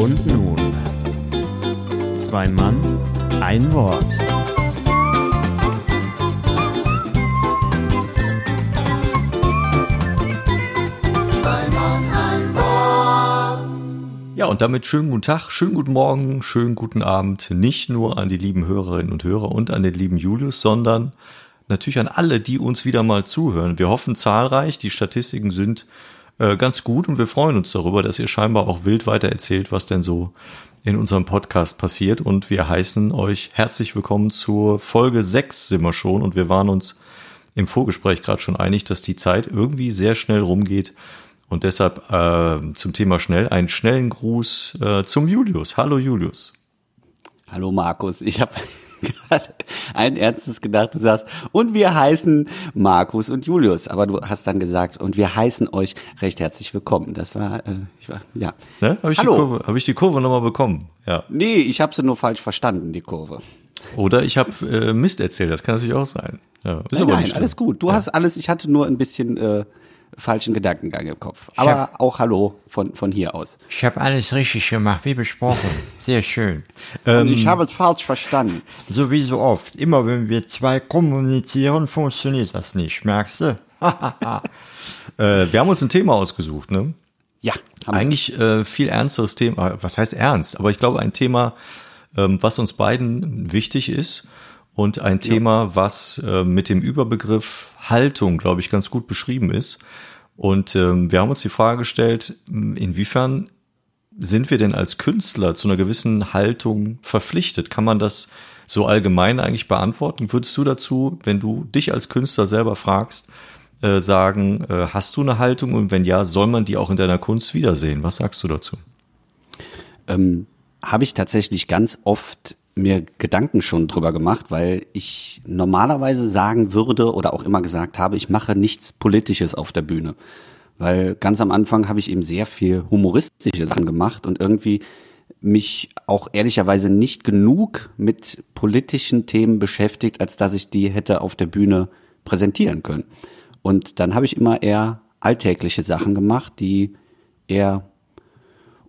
Und nun, zwei Mann, ein Wort. Ja, und damit schönen guten Tag, schönen guten Morgen, schönen guten Abend, nicht nur an die lieben Hörerinnen und Hörer und an den lieben Julius, sondern natürlich an alle, die uns wieder mal zuhören. Wir hoffen zahlreich, die Statistiken sind äh, ganz gut und wir freuen uns darüber, dass ihr scheinbar auch wild weiter erzählt, was denn so in unserem Podcast passiert. Und wir heißen euch herzlich willkommen zur Folge 6 sind wir schon und wir waren uns im Vorgespräch gerade schon einig, dass die Zeit irgendwie sehr schnell rumgeht und deshalb äh, zum Thema schnell einen schnellen Gruß äh, zum Julius. Hallo Julius. Hallo Markus. Ich habe gerade ein Ernstes gedacht. Du sagst, und wir heißen Markus und Julius. Aber du hast dann gesagt, und wir heißen euch recht herzlich willkommen. Das war, äh, ich war ja. Ne? Habe ich, Hallo. die Kurve- hab ich die Kurve nochmal bekommen? Ja. Nee, ich habe sie nur falsch verstanden, die Kurve. Oder ich habe äh, Mist erzählt, das kann natürlich auch sein. Ja, Nein, nein, alles gut. Du hast alles, ich hatte nur ein bisschen äh, falschen Gedankengang im Kopf. Aber hab- auch Hallo von, von hier aus. Ich habe alles richtig gemacht, wie besprochen. Sehr schön. Und ich habe es falsch verstanden. So wie so oft. Immer wenn wir zwei kommunizieren, funktioniert das nicht. Merkst du? Äh, wir haben uns ein Thema ausgesucht, ne? Ja, Eigentlich äh, viel ernsteres Thema. Was heißt ernst? Aber ich glaube, ein Thema, ähm, was uns beiden wichtig ist und ein Thema, was äh, mit dem Überbegriff Haltung, glaube ich, ganz gut beschrieben ist. Und ähm, wir haben uns die Frage gestellt, inwiefern sind wir denn als Künstler zu einer gewissen Haltung verpflichtet? Kann man das so allgemein eigentlich beantworten? Würdest du dazu, wenn du dich als Künstler selber fragst, äh, sagen, äh, hast du eine Haltung und wenn ja, soll man die auch in deiner Kunst wiedersehen? Was sagst du dazu? ähm, habe ich tatsächlich ganz oft mir Gedanken schon drüber gemacht, weil ich normalerweise sagen würde oder auch immer gesagt habe, ich mache nichts Politisches auf der Bühne. Weil ganz am Anfang habe ich eben sehr viel humoristische Sachen gemacht und irgendwie mich auch ehrlicherweise nicht genug mit politischen Themen beschäftigt, als dass ich die hätte auf der Bühne präsentieren können. Und dann habe ich immer eher alltägliche Sachen gemacht, die eher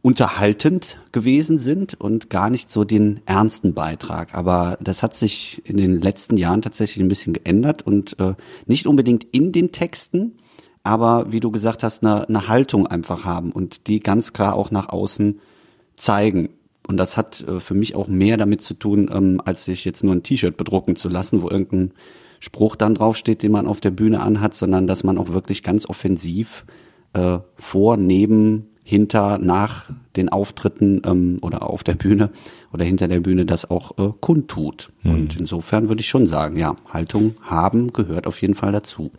unterhaltend gewesen sind und gar nicht so den ernsten Beitrag. Aber das hat sich in den letzten Jahren tatsächlich ein bisschen geändert und äh, nicht unbedingt in den Texten, aber wie du gesagt hast, eine, eine Haltung einfach haben und die ganz klar auch nach außen zeigen. Und das hat äh, für mich auch mehr damit zu tun, ähm, als sich jetzt nur ein T-Shirt bedrucken zu lassen, wo irgendein Spruch dann draufsteht, den man auf der Bühne anhat, sondern dass man auch wirklich ganz offensiv äh, vor, neben, hinter, nach den Auftritten ähm, oder auf der Bühne oder hinter der Bühne das auch äh, kundtut. Und insofern würde ich schon sagen, ja, Haltung haben gehört auf jeden Fall dazu.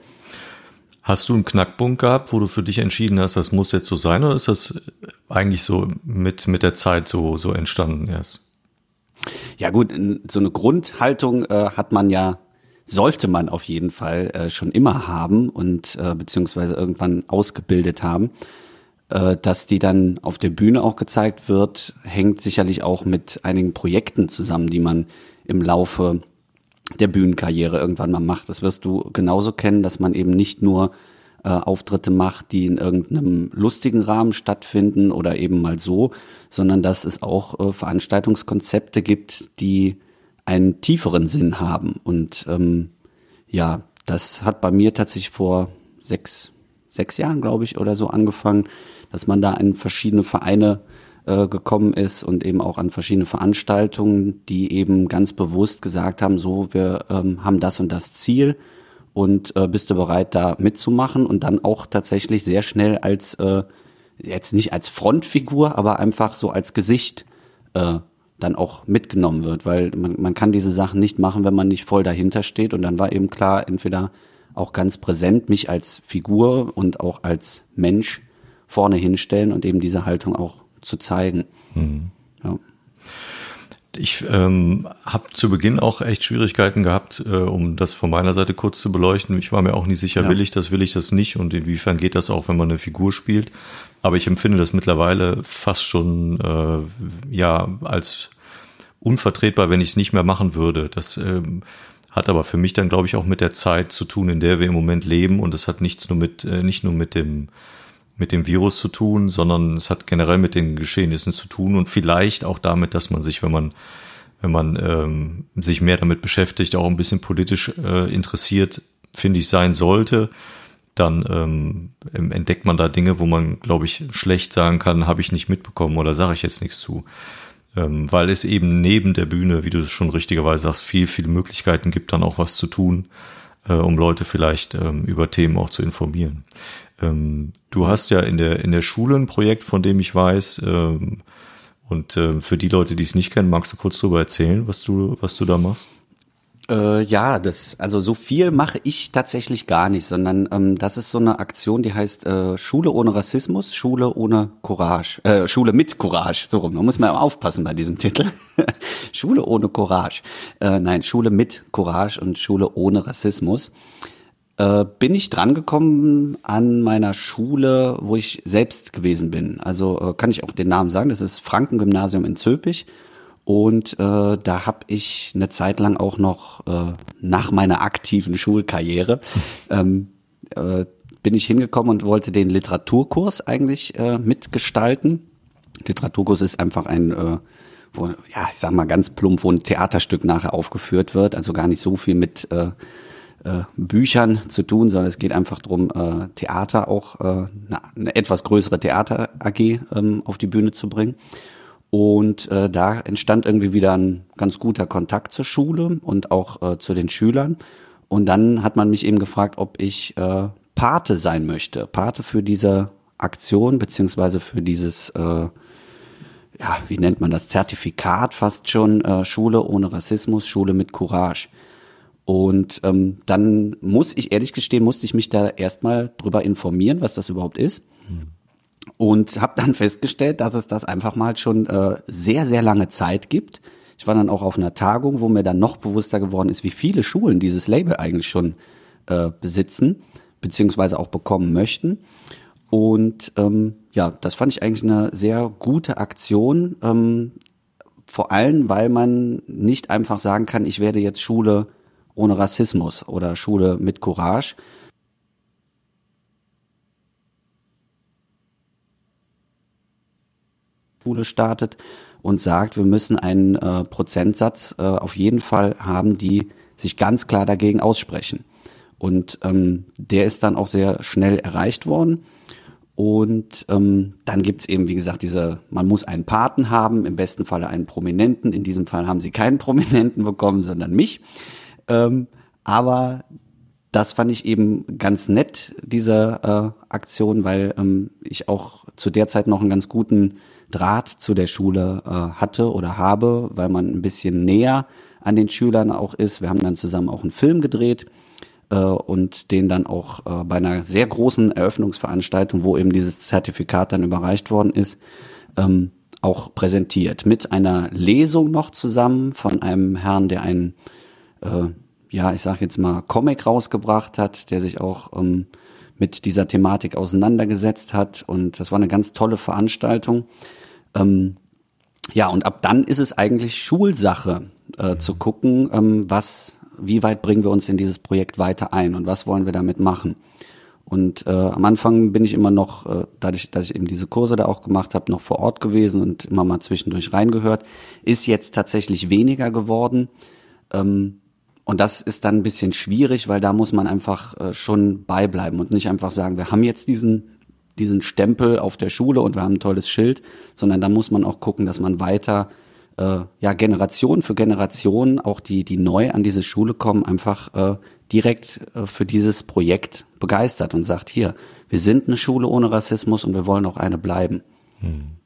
Hast du einen Knackpunkt gehabt, wo du für dich entschieden hast, das muss jetzt so sein, oder ist das eigentlich so mit, mit der Zeit so, so entstanden erst? Ja gut, so eine Grundhaltung äh, hat man ja, sollte man auf jeden Fall äh, schon immer haben und äh, beziehungsweise irgendwann ausgebildet haben. Äh, dass die dann auf der Bühne auch gezeigt wird, hängt sicherlich auch mit einigen Projekten zusammen, die man im Laufe der Bühnenkarriere irgendwann mal macht. Das wirst du genauso kennen, dass man eben nicht nur äh, Auftritte macht, die in irgendeinem lustigen Rahmen stattfinden oder eben mal so, sondern dass es auch äh, Veranstaltungskonzepte gibt, die einen tieferen Sinn haben. Und ähm, ja, das hat bei mir tatsächlich vor sechs, sechs Jahren, glaube ich, oder so angefangen, dass man da in verschiedene Vereine äh, gekommen ist und eben auch an verschiedene Veranstaltungen, die eben ganz bewusst gesagt haben, so, wir ähm, haben das und das Ziel und äh, bist du bereit, da mitzumachen? Und dann auch tatsächlich sehr schnell als, äh, jetzt nicht als Frontfigur, aber einfach so als Gesicht äh, dann auch mitgenommen wird, weil man, man kann diese Sachen nicht machen, wenn man nicht voll dahinter steht. Und dann war eben klar, entweder auch ganz präsent mich als Figur und auch als Mensch vorne hinstellen und eben diese Haltung auch zu zeigen. Ja. Ich ähm, habe zu Beginn auch echt Schwierigkeiten gehabt, äh, um das von meiner Seite kurz zu beleuchten. Ich war mir auch nicht sicher, Ja. will ich das, will ich das nicht und inwiefern geht das auch, wenn man eine Figur spielt. Aber ich empfinde das mittlerweile fast schon äh, ja als unvertretbar, wenn ich es nicht mehr machen würde. Das ähm, hat aber für mich dann, glaube ich, auch mit der Zeit zu tun, in der wir im Moment leben. Und es hat nichts nur mit, äh, nicht nur mit dem, mit dem Virus zu tun, sondern es hat generell mit den Geschehnissen zu tun und vielleicht auch damit, dass man sich, wenn man wenn man ähm, sich mehr damit beschäftigt, auch ein bisschen politisch äh, interessiert, finde ich, sein sollte, dann ähm, entdeckt man da Dinge, wo man, glaube ich, schlecht sagen kann, habe ich nicht mitbekommen oder sage ich jetzt nichts zu. Ähm, weil es eben neben der Bühne, wie du es schon richtigerweise sagst, viel, viele Möglichkeiten gibt, dann auch was zu tun, äh, um Leute vielleicht ähm, über Themen auch zu informieren. Ähm, du hast ja in der, in der Schule ein Projekt, von dem ich weiß, ähm, und äh, für die Leute, die es nicht kennen, magst du kurz darüber erzählen, was du, was du da machst? Äh, ja, das, also so viel mache ich tatsächlich gar nicht, sondern ähm, das ist so eine Aktion, die heißt äh, Schule ohne Rassismus, Schule ohne Courage, äh, Schule mit Courage, so rum. Da muss man aufpassen bei diesem Titel. Schule ohne Courage. Äh, nein, Schule mit Courage und Schule ohne Rassismus. Äh, bin ich drangekommen an meiner Schule, wo ich selbst gewesen bin. Also äh, kann ich auch den Namen sagen, das ist Franken-Gymnasium in Zülpich. Und äh, da habe ich eine Zeit lang auch noch äh, nach meiner aktiven Schulkarriere ähm, äh, bin ich hingekommen und wollte den Literaturkurs eigentlich äh, mitgestalten. Literaturkurs ist einfach ein, äh, wo, ja, ich sag mal ganz plump, wo ein Theaterstück nachher aufgeführt wird, also gar nicht so viel mit äh, äh, Büchern zu tun, sondern es geht einfach darum, äh, Theater auch, äh, eine, eine etwas größere Theater AG ähm, auf die Bühne zu bringen. Und äh, da entstand irgendwie wieder ein ganz guter Kontakt zur Schule und auch äh, zu den Schülern. Und dann hat man mich eben gefragt, ob ich äh, Pate sein möchte. Pate für diese Aktion, beziehungsweise für dieses, äh, ja, wie nennt man das, Zertifikat fast schon, äh, Schule ohne Rassismus, Schule mit Courage. Und ähm, dann muss ich ehrlich gestehen, musste ich mich da erstmal drüber informieren, was das überhaupt ist. Hm und habe dann festgestellt, dass es das einfach mal schon äh, sehr, sehr lange Zeit gibt. Ich war dann auch auf einer Tagung, wo mir dann noch bewusster geworden ist, wie viele Schulen dieses Label eigentlich schon äh, besitzen, beziehungsweise auch bekommen möchten. Und ähm, ja, das fand ich eigentlich eine sehr gute Aktion, ähm, vor allem, weil man nicht einfach sagen kann, ich werde jetzt Schule ohne Rassismus oder Schule mit Courage, Schule startet und sagt, wir müssen einen äh, Prozentsatz äh, auf jeden Fall haben, die sich ganz klar dagegen aussprechen. Und ähm, der ist dann auch sehr schnell erreicht worden. Und ähm, dann gibt's eben, wie gesagt, diese, man muss einen Paten haben, im besten Falle einen Prominenten. In diesem Fall haben sie keinen Prominenten bekommen, sondern mich. Ähm, aber das fand ich eben ganz nett, diese äh, Aktion, weil ähm, ich auch zu der Zeit noch einen ganz guten Draht zu der Schule äh, hatte oder habe, weil man ein bisschen näher an den Schülern auch ist. Wir haben dann zusammen auch einen Film gedreht äh, und den dann auch äh, bei einer sehr großen Eröffnungsveranstaltung, wo eben dieses Zertifikat dann überreicht worden ist, ähm, auch präsentiert. Mit einer Lesung noch zusammen von einem Herrn, der einen, äh, ja, ich sag jetzt mal, Comic rausgebracht hat, der sich auch ähm, mit dieser Thematik auseinandergesetzt hat. Und das war eine ganz tolle Veranstaltung. Ähm, ja, und ab dann ist es eigentlich Schulsache äh, zu gucken, ähm, was, wie weit bringen wir uns in dieses Projekt weiter ein und was wollen wir damit machen. Und äh, am Anfang bin ich immer noch, äh, dadurch, dass ich eben diese Kurse da auch gemacht habe, noch vor Ort gewesen und immer mal zwischendurch reingehört. Ist jetzt tatsächlich weniger geworden. Ähm, und das ist dann ein bisschen schwierig, weil da muss man einfach äh, schon beibleiben und nicht einfach sagen, wir haben jetzt diesen, diesen Stempel auf der Schule und wir haben ein tolles Schild, sondern da muss man auch gucken, dass man weiter äh, ja Generation für Generation, auch die, die neu an diese Schule kommen, einfach äh, direkt äh, für dieses Projekt begeistert und sagt, hier, wir sind eine Schule ohne Rassismus und wir wollen auch eine bleiben. Hm.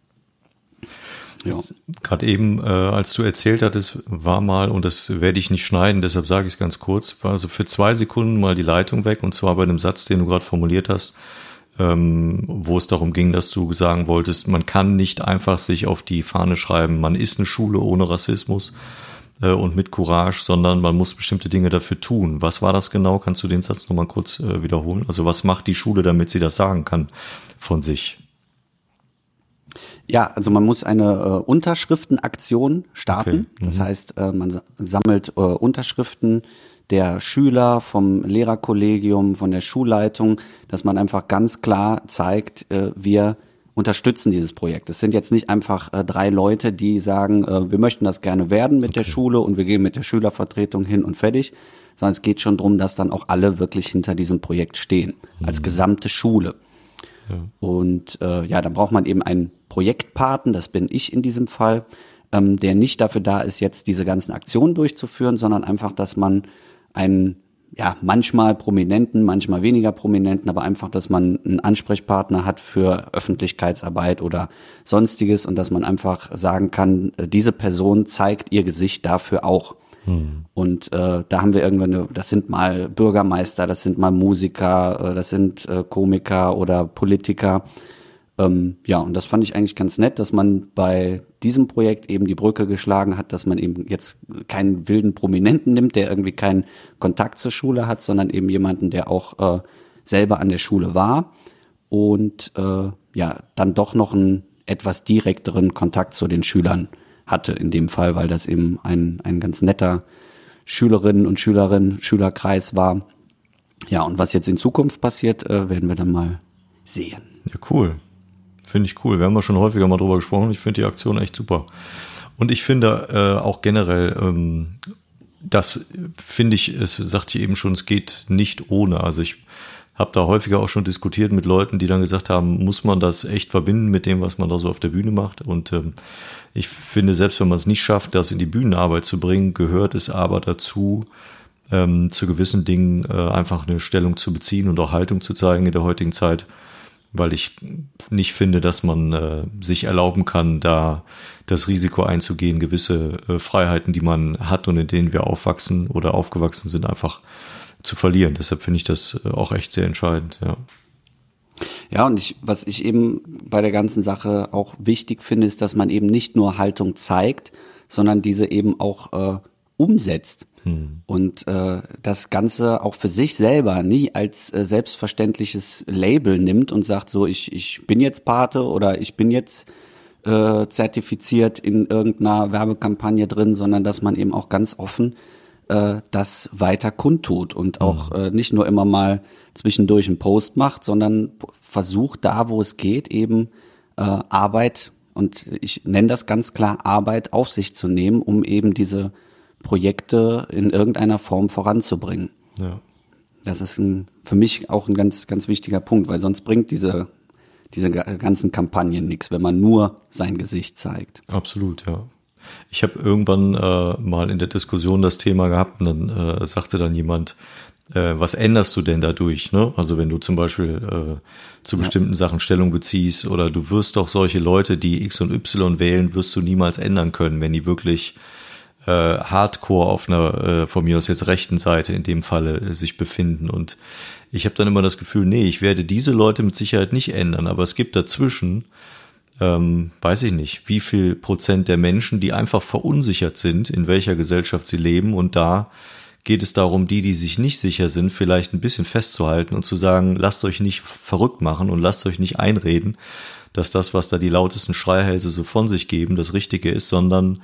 Ja. Gerade eben, äh, als du erzählt hattest, war mal, und das werde ich nicht schneiden, deshalb sage ich es ganz kurz, war so für zwei Sekunden mal die Leitung weg, und zwar bei dem Satz, den du gerade formuliert hast, ähm, wo es darum ging, dass du sagen wolltest, man kann nicht einfach sich auf die Fahne schreiben, man ist eine Schule ohne Rassismus äh, und mit Courage, sondern man muss bestimmte Dinge dafür tun. Was war das genau? Kannst du den Satz nochmal kurz äh, wiederholen? Also was macht die Schule, damit sie das sagen kann von sich? Ja, also man muss eine äh, Unterschriftenaktion starten. Okay. Mhm. Das heißt, äh, man sammelt äh, Unterschriften, der Schüler, vom Lehrerkollegium, von der Schulleitung, dass man einfach ganz klar zeigt, äh, wir unterstützen dieses Projekt. Es sind jetzt nicht einfach äh, drei Leute, die sagen, äh, wir möchten das gerne werden mit okay. der Schule und wir gehen mit der Schülervertretung hin und fertig, sondern es geht schon darum, dass dann auch alle wirklich hinter diesem Projekt stehen, mhm. als gesamte Schule. Und äh, ja, dann braucht man eben einen Projektpaten, das bin ich in diesem Fall, ähm, der nicht dafür da ist, jetzt diese ganzen Aktionen durchzuführen, sondern einfach, dass man einen ja, manchmal prominenten, manchmal weniger prominenten, aber einfach, dass man einen Ansprechpartner hat für Öffentlichkeitsarbeit oder sonstiges und dass man einfach sagen kann, äh, diese Person zeigt ihr Gesicht dafür auch. Hm. Und äh, da haben wir irgendwann, das sind mal Bürgermeister, das sind mal Musiker, äh, das sind äh, Komiker oder Politiker, ähm, ja, und das fand ich eigentlich ganz nett, dass man bei diesem Projekt eben die Brücke geschlagen hat, dass man eben jetzt keinen wilden Prominenten nimmt, der irgendwie keinen Kontakt zur Schule hat, sondern eben jemanden, der auch äh, selber an der Schule war und äh, ja, dann doch noch einen etwas direkteren Kontakt zu den Schülern hatte in dem Fall, weil das eben ein, ein ganz netter Schülerinnen und Schülerinnen, Schülerkreis war. Ja, und was jetzt in Zukunft passiert, äh, werden wir dann mal sehen. Ja, cool. Finde ich cool. Wir haben ja schon häufiger mal drüber gesprochen. Ich finde die Aktion echt super. Und ich finde äh, auch generell, ähm, das finde ich, es sagt hier eben schon, es geht nicht ohne. Also ich habe da häufiger auch schon diskutiert mit Leuten, die dann gesagt haben, muss man das echt verbinden mit dem, was man da so auf der Bühne macht. Und ähm, ich finde, selbst wenn man es nicht schafft, das in die Bühnenarbeit zu bringen, gehört es aber dazu, ähm, zu gewissen Dingen äh, einfach eine Stellung zu beziehen und auch Haltung zu zeigen in der heutigen Zeit weil ich nicht finde, dass man äh, sich erlauben kann, da das Risiko einzugehen, gewisse äh, Freiheiten, die man hat und in denen wir aufwachsen oder aufgewachsen sind, einfach zu verlieren. Deshalb finde ich das äh, auch echt sehr entscheidend, ja. Ja, und ich, was ich eben bei der ganzen Sache auch wichtig finde, ist, dass man eben nicht nur Haltung zeigt, sondern diese eben auch äh, umsetzt. Hm. Und äh, das Ganze auch für sich selber nie als äh, selbstverständliches Label nimmt und sagt so, ich, ich bin jetzt Pate oder ich bin jetzt äh, zertifiziert in irgendeiner Werbekampagne drin, sondern dass man eben auch ganz offen äh, das weiter kundtut und auch hm. äh, nicht nur immer mal zwischendurch einen Post macht, sondern versucht da, wo es geht, eben äh, Arbeit und ich nenne das ganz klar Arbeit auf sich zu nehmen, um eben diese Projekte in irgendeiner Form voranzubringen. Ja. Das ist ein, für mich auch ein ganz, ganz wichtiger Punkt, weil sonst bringt diese, diese ganzen Kampagnen nichts, wenn man nur sein Gesicht zeigt. Absolut, ja. Ich habe irgendwann äh, mal in der Diskussion das Thema gehabt und dann äh, sagte dann jemand, äh, was änderst du denn dadurch? Ne? Also wenn du zum Beispiel äh, zu bestimmten ja. Sachen Stellung beziehst oder du wirst doch solche Leute, die X und Y wählen, wirst du niemals ändern können, wenn die wirklich äh, Hardcore auf einer äh, von mir aus jetzt rechten Seite in dem Falle äh, sich befinden. Und ich habe dann immer das Gefühl, nee, ich werde diese Leute mit Sicherheit nicht ändern, aber es gibt dazwischen, ähm, weiß ich nicht, wie viel Prozent der Menschen, die einfach verunsichert sind, in welcher Gesellschaft sie leben und da geht es darum, die, die sich nicht sicher sind, vielleicht ein bisschen festzuhalten und zu sagen, lasst euch nicht verrückt machen und lasst euch nicht einreden, dass das, was da die lautesten Schreihälse so von sich geben, das Richtige ist, sondern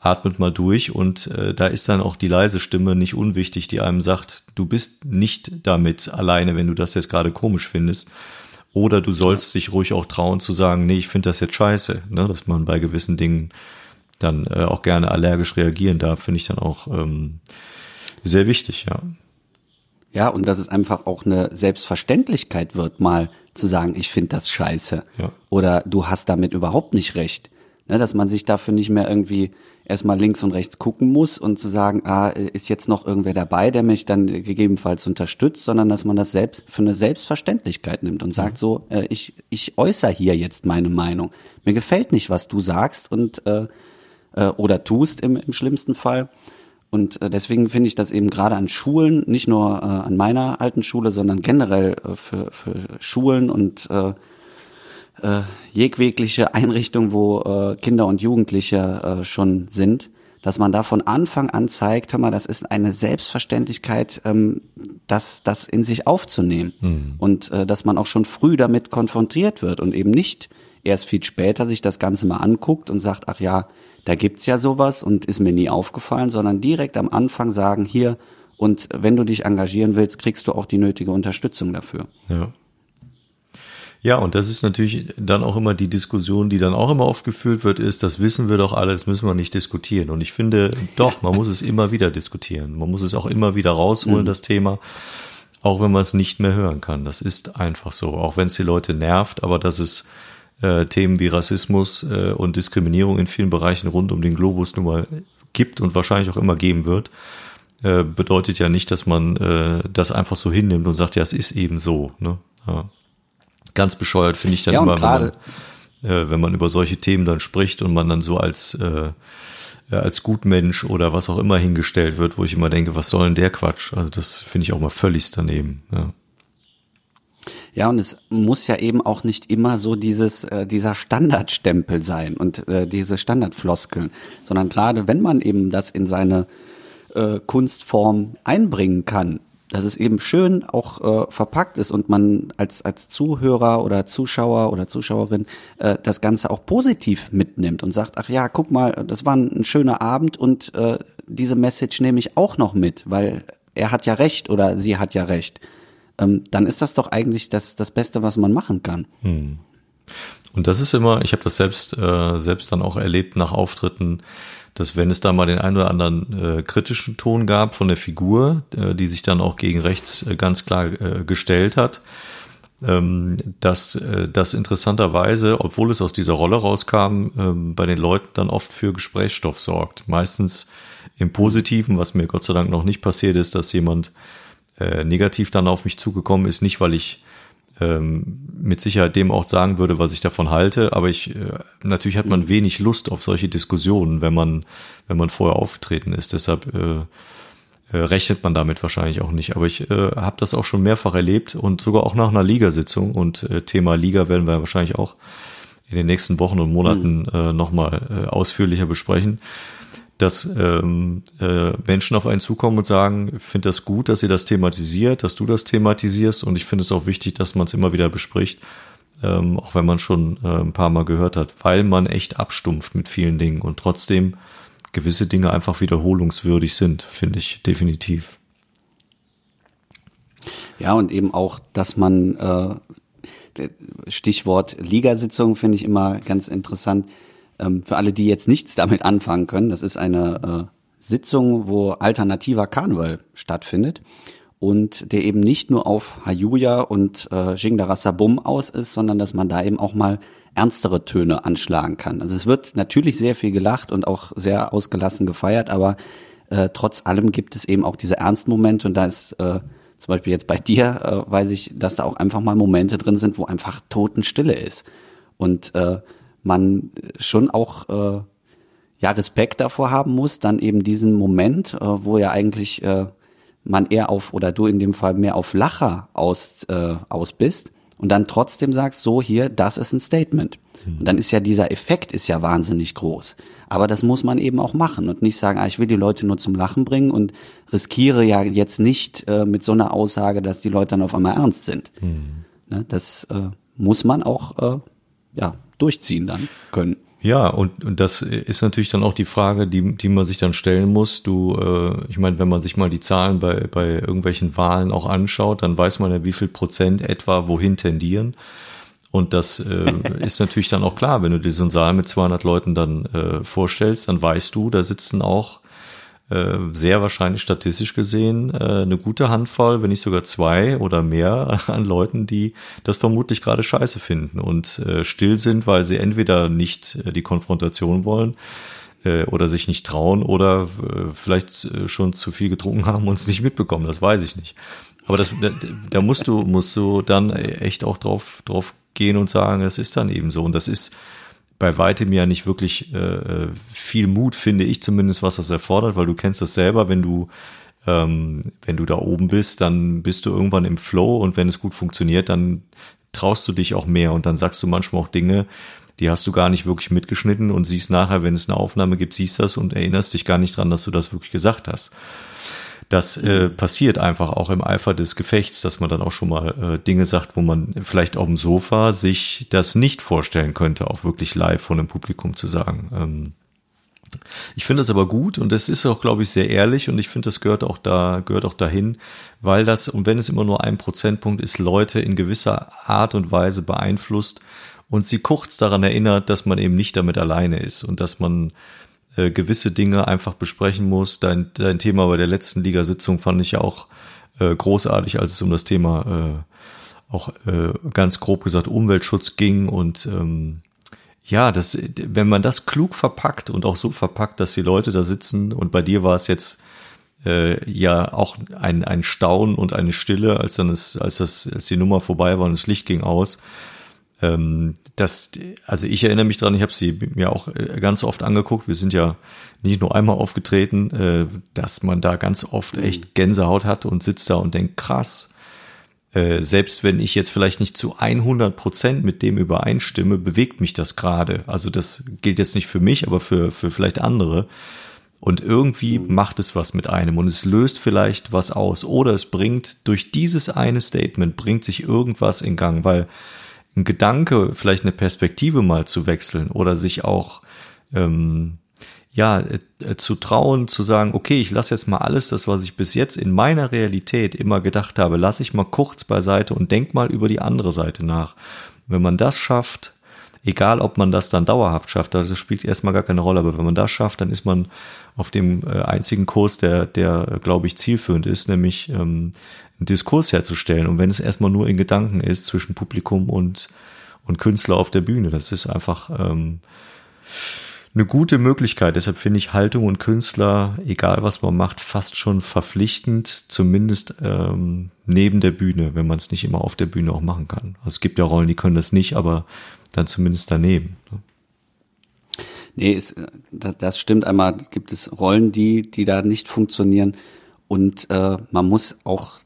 atmet mal durch und äh, da ist dann auch die leise Stimme nicht unwichtig, die einem sagt, du bist nicht damit alleine, wenn du das jetzt gerade komisch findest. Oder du sollst dich ruhig auch trauen zu sagen, nee, ich finde das jetzt scheiße, ne? dass man bei gewissen Dingen dann äh, auch gerne allergisch reagieren darf, finde ich dann auch ähm, sehr wichtig, ja. Ja, und dass es einfach auch eine Selbstverständlichkeit wird, mal zu sagen, ich finde das scheiße. Ja. Oder du hast damit überhaupt nicht recht. Ne, dass man sich dafür nicht mehr irgendwie erstmal links und rechts gucken muss und zu sagen, ah, ist jetzt noch irgendwer dabei, der mich dann gegebenenfalls unterstützt, sondern dass man das selbst für eine Selbstverständlichkeit nimmt und sagt so, äh, ich, ich äußere hier jetzt meine Meinung. Mir gefällt nicht, was du sagst und äh, äh, oder tust im, im schlimmsten Fall. Und äh, deswegen finde ich das eben gerade an Schulen, nicht nur äh, an meiner alten Schule, sondern generell äh, für, für Schulen und äh, äh, jegliche Einrichtung, wo äh, Kinder und Jugendliche äh, schon sind, dass man da von Anfang an zeigt, hör mal, das ist eine Selbstverständlichkeit, ähm, das, das in sich aufzunehmen. Mhm. Und äh, dass man auch schon früh damit konfrontiert wird und eben nicht erst viel später sich das Ganze mal anguckt und sagt, ach ja, da gibt's ja sowas und ist mir nie aufgefallen, sondern direkt am Anfang sagen, hier, Und wenn du dich engagieren willst, kriegst du auch die nötige Unterstützung dafür. Ja. Ja, und das ist natürlich dann auch immer die Diskussion, die dann auch immer oft geführt wird, ist, das wissen wir doch alle, das müssen wir nicht diskutieren. Und ich finde, doch, man muss es immer wieder diskutieren. Man muss es auch immer wieder rausholen, mhm. das Thema, auch wenn man es nicht mehr hören kann. Das ist einfach so, auch wenn es die Leute nervt, aber dass es äh, Themen wie Rassismus äh, und Diskriminierung in vielen Bereichen rund um den Globus nun mal gibt und wahrscheinlich auch immer geben wird, äh, bedeutet ja nicht, dass man äh, das einfach so hinnimmt und sagt, ja, es ist eben so. Ne? Ja. Ganz bescheuert finde ich dann ja, immer, wenn man, äh, wenn man über solche Themen dann spricht und man dann so als äh, als Gutmensch oder was auch immer hingestellt wird, wo ich immer denke, was soll denn der Quatsch? Also das finde ich auch mal völlig daneben. Ja. Ja, und es muss ja eben auch nicht immer so dieses, äh, dieser Standardstempel sein und äh, diese Standardfloskeln, sondern gerade wenn man eben das in seine äh, Kunstform einbringen kann, dass es eben schön auch äh, verpackt ist und man als, als Zuhörer oder Zuschauer oder Zuschauerin äh, das Ganze auch positiv mitnimmt und sagt, ach ja, guck mal, das war ein, ein schöner Abend und äh, diese Message nehme ich auch noch mit, weil er hat ja recht oder sie hat ja recht. Ähm, dann ist das doch eigentlich das, das Beste, was man machen kann. Hm. Und das ist immer, ich habe das selbst, äh, selbst dann auch erlebt nach Auftritten, dass wenn es da mal den einen oder anderen äh, kritischen Ton gab von der Figur, äh, die sich dann auch gegen rechts äh, ganz klar äh, gestellt hat, ähm, dass äh, das interessanterweise, obwohl es aus dieser Rolle rauskam, äh, bei den Leuten dann oft für Gesprächsstoff sorgt. Meistens im Positiven, was mir Gott sei Dank noch nicht passiert ist, dass jemand äh, negativ dann auf mich zugekommen ist, nicht weil ich ähm, mit Sicherheit dem auch sagen würde, was ich davon halte. Aber ich äh, natürlich hat man wenig Lust auf solche Diskussionen, wenn man wenn man vorher aufgetreten ist. Deshalb äh, äh, rechnet man damit wahrscheinlich auch nicht. Aber ich äh, habe das auch schon mehrfach erlebt und sogar auch nach einer Ligasitzung. Und äh, Thema Liga werden wir wahrscheinlich auch in den nächsten Wochen und Monaten mhm. äh, nochmal äh, ausführlicher besprechen dass ähm, äh, Menschen auf einen zukommen und sagen, ich finde das gut, dass ihr das thematisiert, dass du das thematisierst. Und ich finde es auch wichtig, dass man es immer wieder bespricht, ähm, auch wenn man schon äh, ein paar Mal gehört hat, weil man echt abstumpft mit vielen Dingen und trotzdem gewisse Dinge einfach wiederholungswürdig sind, finde ich definitiv. Ja, und eben auch, dass man äh, Stichwort Ligasitzung finde ich immer ganz interessant ähm, für alle, die jetzt nichts damit anfangen können, das ist eine äh, Sitzung, wo alternativer Karneval stattfindet und der eben nicht nur auf Hayuya und äh, Jingdara Sabum aus ist, sondern dass man da eben auch mal ernstere Töne anschlagen kann. Also es wird natürlich sehr viel gelacht und auch sehr ausgelassen gefeiert, aber äh, trotz allem gibt es eben auch diese Ernstmomente und da ist äh, zum Beispiel jetzt bei dir, äh, weiß ich, dass da auch einfach mal Momente drin sind, wo einfach Totenstille ist. Und äh, man schon auch äh, ja Respekt davor haben muss, dann eben diesen Moment, äh, wo ja eigentlich äh, man eher auf oder du in dem Fall mehr auf Lacher aus äh, aus bist und dann trotzdem sagst, so hier, das ist ein Statement. Und dann ist ja dieser Effekt ist ja wahnsinnig groß. Aber das muss man eben auch machen und nicht sagen, ah, ich will die Leute nur zum Lachen bringen und riskiere ja jetzt nicht äh, mit so einer Aussage, dass die Leute dann auf einmal ernst sind. Mhm. Ne, das äh, muss man auch äh, ja durchziehen dann können. Ja, und, und das ist natürlich dann auch die Frage, die, die man sich dann stellen muss. Du, äh, ich meine, wenn man sich mal die Zahlen bei, bei irgendwelchen Wahlen auch anschaut, dann weiß man ja, wie viel Prozent etwa wohin tendieren. Und das äh, ist natürlich dann auch klar, wenn du dir so einen Saal mit 200 Leuten dann äh, vorstellst, dann weißt du, da sitzen auch äh, sehr wahrscheinlich statistisch gesehen äh, eine gute Handvoll, wenn nicht sogar zwei oder mehr an Leuten, die das vermutlich gerade scheiße finden und äh, still sind, weil sie entweder nicht die Konfrontation wollen oder sich nicht trauen oder vielleicht schon zu viel getrunken haben und es nicht mitbekommen, das weiß ich nicht. Aber das, da, da musst du, musst du dann echt auch drauf, drauf gehen und sagen, es ist dann eben so. Und das ist, bei weitem ja nicht wirklich äh, viel Mut, finde ich zumindest, was das erfordert, weil du kennst das selber, wenn du ähm, wenn du da oben bist, dann bist du irgendwann im Flow und wenn es gut funktioniert, dann traust du dich auch mehr und dann sagst du manchmal auch Dinge, die hast du gar nicht wirklich mitgeschnitten und siehst nachher, wenn es eine Aufnahme gibt, siehst das und erinnerst dich gar nicht dran, dass du das wirklich gesagt hast. Das äh, passiert einfach auch im Eifer des Gefechts, dass man dann auch schon mal äh, Dinge sagt, wo man vielleicht auf dem Sofa sich das nicht vorstellen könnte, auch wirklich live vor einem Publikum zu sagen. Ähm, Ich finde das aber gut und das ist auch, glaube ich, sehr ehrlich und ich finde, das gehört auch da, gehört auch dahin, weil das, und wenn es immer nur ein Prozentpunkt ist, Leute in gewisser Art und Weise beeinflusst und sie kurz daran erinnert, dass man eben nicht damit alleine ist und dass man äh, gewisse Dinge einfach besprechen muss. Dein, dein Thema bei der letzten Ligasitzung fand ich ja auch äh, großartig, als es um das Thema äh, auch äh, ganz grob gesagt Umweltschutz ging und ähm, ja, das, wenn man das klug verpackt und auch so verpackt, dass die Leute da sitzen und bei dir war es jetzt äh, ja auch ein, ein Staunen und eine Stille, als dann es, als das, als die Nummer vorbei war und das Licht ging aus. Ähm, das, also ich erinnere mich dran, ich habe sie mir auch äh, ganz oft angeguckt. Wir sind ja nicht nur einmal aufgetreten, äh, dass man da ganz oft echt Gänsehaut hat und sitzt da und denkt, krass, äh, selbst wenn ich jetzt vielleicht nicht zu 100 Prozent mit dem übereinstimme, bewegt mich das gerade. Also das gilt jetzt nicht für mich, aber für, für vielleicht andere. Und irgendwie mhm. macht es was mit einem und es löst vielleicht was aus oder es bringt durch dieses eine Statement bringt sich irgendwas in Gang, weil ein Gedanke, vielleicht eine Perspektive mal zu wechseln oder sich auch ähm, ja, äh, zu trauen, zu sagen, okay, ich lasse jetzt mal alles das, was ich bis jetzt in meiner Realität immer gedacht habe, lasse ich mal kurz beiseite und denk mal über die andere Seite nach. Wenn man das schafft, egal ob man das dann dauerhaft schafft, das spielt erstmal gar keine Rolle, aber wenn man das schafft, dann ist man auf dem äh, einzigen Kurs, der, der, glaube ich, zielführend ist, nämlich ähm, einen Diskurs herzustellen. Und wenn es erstmal nur in Gedanken ist zwischen Publikum und, und Künstler auf der Bühne, das ist einfach ähm, eine gute Möglichkeit. Deshalb finde ich Haltung und Künstler, egal was man macht, fast schon verpflichtend, zumindest ähm, neben der Bühne, wenn man es nicht immer auf der Bühne auch machen kann. Also es gibt ja Rollen, die können das nicht, aber dann zumindest daneben. Ne? Nee, es, das stimmt. Einmal gibt es Rollen, die, die da nicht funktionieren. Und äh, man muss auch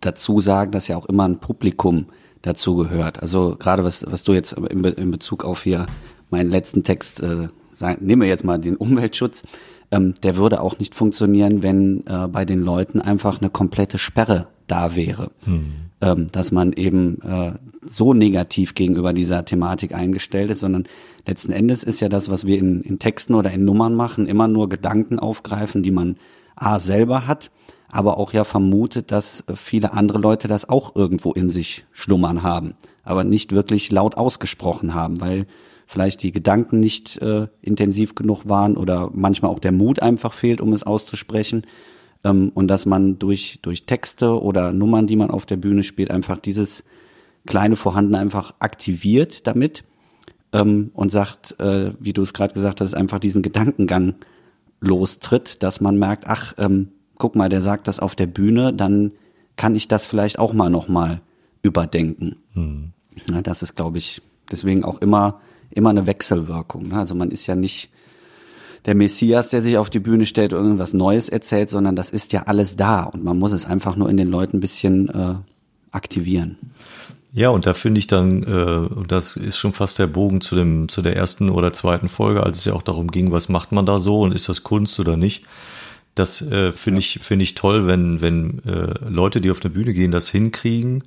dazu sagen, dass ja auch immer ein Publikum dazu gehört. Also gerade was, was du jetzt in, Be in Bezug auf hier meinen letzten Text, äh, sagen, nehmen wir jetzt mal den Umweltschutz, ähm, der würde auch nicht funktionieren, wenn äh, bei den Leuten einfach eine komplette Sperre da wäre. Hm. Ähm, dass man eben äh, so negativ gegenüber dieser Thematik eingestellt ist, sondern letzten Endes ist ja das, was wir in, in Texten oder in Nummern machen, immer nur Gedanken aufgreifen, die man A selber hat, aber auch ja vermutet, dass viele andere Leute das auch irgendwo in sich schlummern haben, aber nicht wirklich laut ausgesprochen haben, weil vielleicht die Gedanken nicht äh, intensiv genug waren oder manchmal auch der Mut einfach fehlt, um es auszusprechen. Ähm, und dass man durch, durch Texte oder Nummern, die man auf der Bühne spielt, einfach dieses kleine Vorhandene einfach aktiviert damit ähm, und sagt, äh, wie du es gerade gesagt hast, einfach diesen Gedankengang lostritt, dass man merkt, ach, ähm, guck mal, der sagt das auf der Bühne, dann kann ich das vielleicht auch mal nochmal überdenken. Hm. Ja, das ist, glaube ich, deswegen auch immer immer eine Wechselwirkung. Ne? Also man ist ja nicht der Messias, der sich auf die Bühne stellt und irgendwas Neues erzählt, sondern das ist ja alles da und man muss es einfach nur in den Leuten ein bisschen äh, aktivieren. Ja, und da finde ich dann, äh, das ist schon fast der Bogen zu dem, zu der ersten oder zweiten Folge, als es ja auch darum ging, was macht man da so und ist das Kunst oder nicht. Das äh, finde ich, finde ich toll, wenn, wenn äh, Leute, die auf der Bühne gehen, das hinkriegen.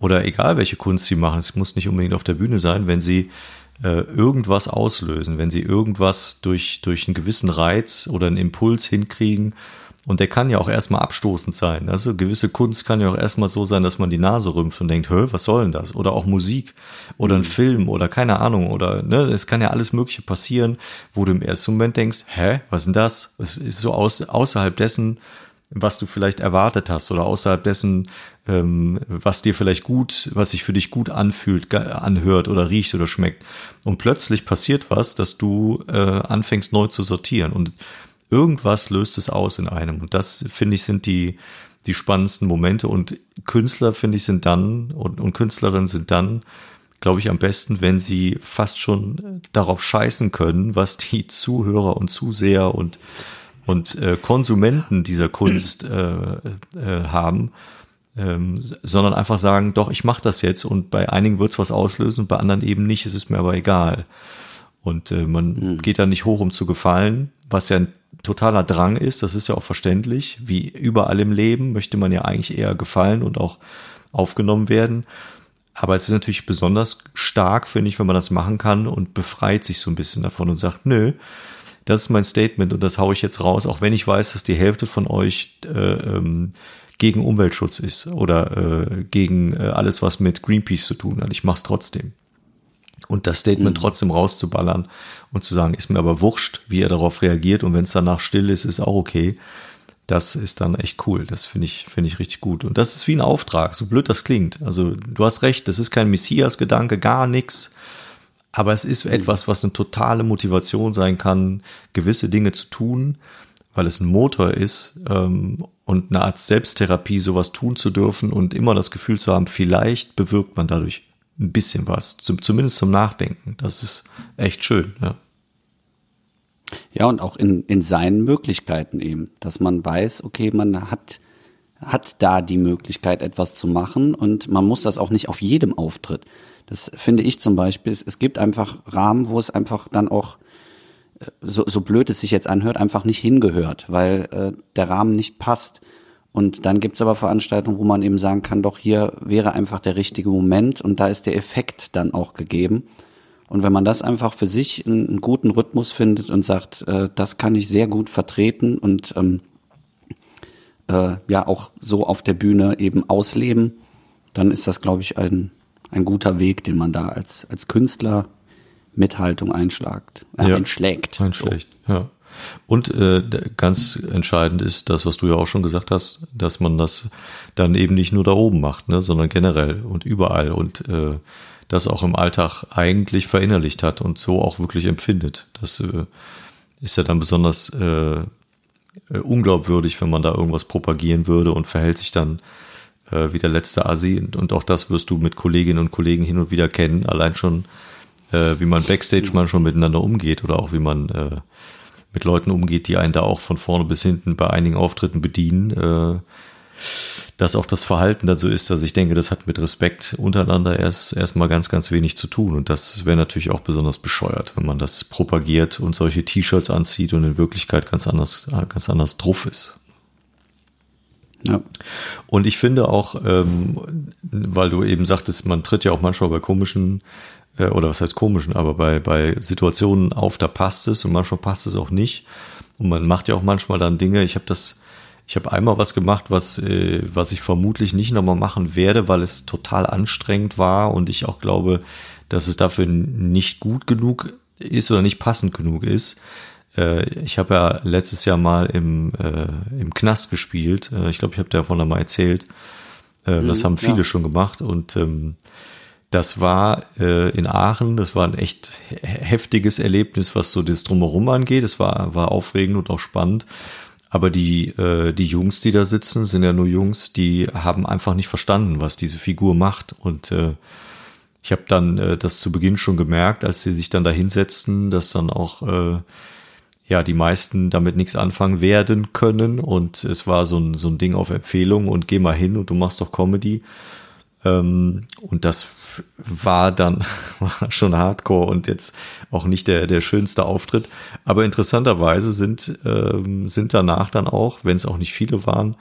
Oder egal welche Kunst sie machen, es muss nicht unbedingt auf der Bühne sein, wenn sie äh, irgendwas auslösen, wenn sie irgendwas durch, durch einen gewissen Reiz oder einen Impuls hinkriegen. Und der kann ja auch erstmal abstoßend sein. Also gewisse Kunst kann ja auch erstmal so sein, dass man die Nase rümpft und denkt, hä, was soll denn das? Oder auch Musik oder ein mhm. Film oder keine Ahnung oder ne, es kann ja alles Mögliche passieren, wo du im ersten Moment denkst, hä, was ist denn das? Es ist so aus, außerhalb dessen, was du vielleicht erwartet hast oder außerhalb dessen, ähm, was dir vielleicht gut, was sich für dich gut anfühlt, anhört oder riecht oder schmeckt. Und plötzlich passiert was, dass du äh, anfängst neu zu sortieren und irgendwas löst es aus in einem. Und das, finde ich, sind die, die spannendsten Momente. Und Künstler, finde ich, sind dann und, und Künstlerinnen sind dann, glaube ich, am besten, wenn sie fast schon darauf scheißen können, was die Zuhörer und Zuseher und und äh, Konsumenten dieser Kunst äh, äh, haben, ähm, sondern einfach sagen, doch, ich mache das jetzt und bei einigen wird es was auslösen, bei anderen eben nicht, es ist mir aber egal. Und äh, man mhm. geht da nicht hoch, um zu gefallen, was ja ein totaler Drang ist, das ist ja auch verständlich, wie überall im Leben möchte man ja eigentlich eher gefallen und auch aufgenommen werden. Aber es ist natürlich besonders stark, finde ich, wenn man das machen kann und befreit sich so ein bisschen davon und sagt, nö, das ist mein Statement und das haue ich jetzt raus, auch wenn ich weiß, dass die Hälfte von euch äh, ähm, gegen Umweltschutz ist oder äh, gegen äh, alles, was mit Greenpeace zu tun hat. Ich mache es trotzdem. Und das Statement mhm. trotzdem rauszuballern und zu sagen, ist mir aber wurscht, wie er darauf reagiert und wenn es danach still ist, ist auch okay. Das ist dann echt cool. Das finde ich, finde ich richtig gut. Und das ist wie ein Auftrag, so blöd das klingt. Also du hast recht, das ist kein Messias-Gedanke, gar nichts. Aber es ist etwas, was eine totale Motivation sein kann, gewisse Dinge zu tun, weil es ein Motor ist ähm, und eine Art Selbsttherapie, sowas tun zu dürfen und immer das Gefühl zu haben, vielleicht bewirkt man dadurch ein bisschen was, zum, zumindest zum Nachdenken. Das ist echt schön, ja. Ja, und auch in, in seinen Möglichkeiten eben, dass man weiß, okay, man hat, hat da die Möglichkeit, etwas zu machen und man muss das auch nicht auf jedem Auftritt. Das finde ich zum Beispiel. Es, es gibt einfach Rahmen, wo es einfach dann auch, äh, so, so blöd es sich jetzt anhört, einfach nicht hingehört, weil äh, der Rahmen nicht passt. Und dann gibt's aber Veranstaltungen, wo man eben sagen kann, doch hier wäre einfach der richtige Moment und da ist der Effekt dann auch gegeben. Und wenn man das einfach für sich einen, guten Rhythmus findet und sagt, äh, das kann ich sehr gut vertreten und ähm, äh, ja auch so auf der Bühne eben ausleben, dann ist das, glaube ich, ein, ein guter Weg, den man da als, als Künstler mit Haltung einschlagt, äh, ja, einschlägt. Einschlägt, so. ja. Und äh, ganz entscheidend ist das, was du ja auch schon gesagt hast, dass man das dann eben nicht nur da oben macht, ne, sondern generell und überall und äh, das auch im Alltag eigentlich verinnerlicht hat und so auch wirklich empfindet. Das äh, ist ja dann besonders äh, äh unglaubwürdig, wenn man da irgendwas propagieren würde und verhält sich dann äh, wie der letzte Asi. Und, und auch das wirst du mit Kolleginnen und Kollegen hin und wieder kennen. Allein schon, äh, wie man Backstage manchmal miteinander umgeht oder auch wie man äh, mit Leuten umgeht, die einen da auch von vorne bis hinten bei einigen Auftritten bedienen. Äh, dass auch das Verhalten dann so ist, dass ich denke, das hat mit Respekt untereinander erst erstmal ganz, ganz wenig zu tun. Und das wäre natürlich auch besonders bescheuert, wenn man das propagiert und solche T-Shirts anzieht und in Wirklichkeit ganz anders, ganz anders drauf ist. Ja. Und ich finde auch, ähm, weil du eben sagtest, man tritt ja auch manchmal bei komischen, oder was heißt komischen, aber bei, bei Situationen auf, da passt es und manchmal passt es auch nicht. Und man macht ja auch manchmal dann Dinge, ich habe das, ich habe einmal was gemacht, was, äh, was ich vermutlich nicht nochmal machen werde, weil es total anstrengend war und ich auch glaube, dass es dafür nicht gut genug ist oder nicht passend genug ist. Äh, ich habe ja letztes Jahr mal im, äh, im Knast gespielt. Äh, ich glaube, ich habe davon einmal erzählt. Äh, mhm, das haben viele ja. schon gemacht und ähm, das war äh, in Aachen, das war ein echt heftiges Erlebnis, was so das Drumherum angeht. Es war, war aufregend und auch spannend. Aber die, äh, die Jungs, die da sitzen, sind ja nur Jungs, die haben einfach nicht verstanden, was diese Figur macht. Und äh, ich habe dann äh, das zu Beginn schon gemerkt, als sie sich dann da hinsetzten, dass dann auch äh, ja die meisten damit nichts anfangen werden können und es war so ein, so ein Ding auf Empfehlung und geh mal hin und du machst doch Comedy. Ähm, und das war dann war schon Hardcore und jetzt auch nicht der, der schönste Auftritt. Aber interessanterweise sind, ähm, sind danach dann auch, wenn es auch nicht viele waren,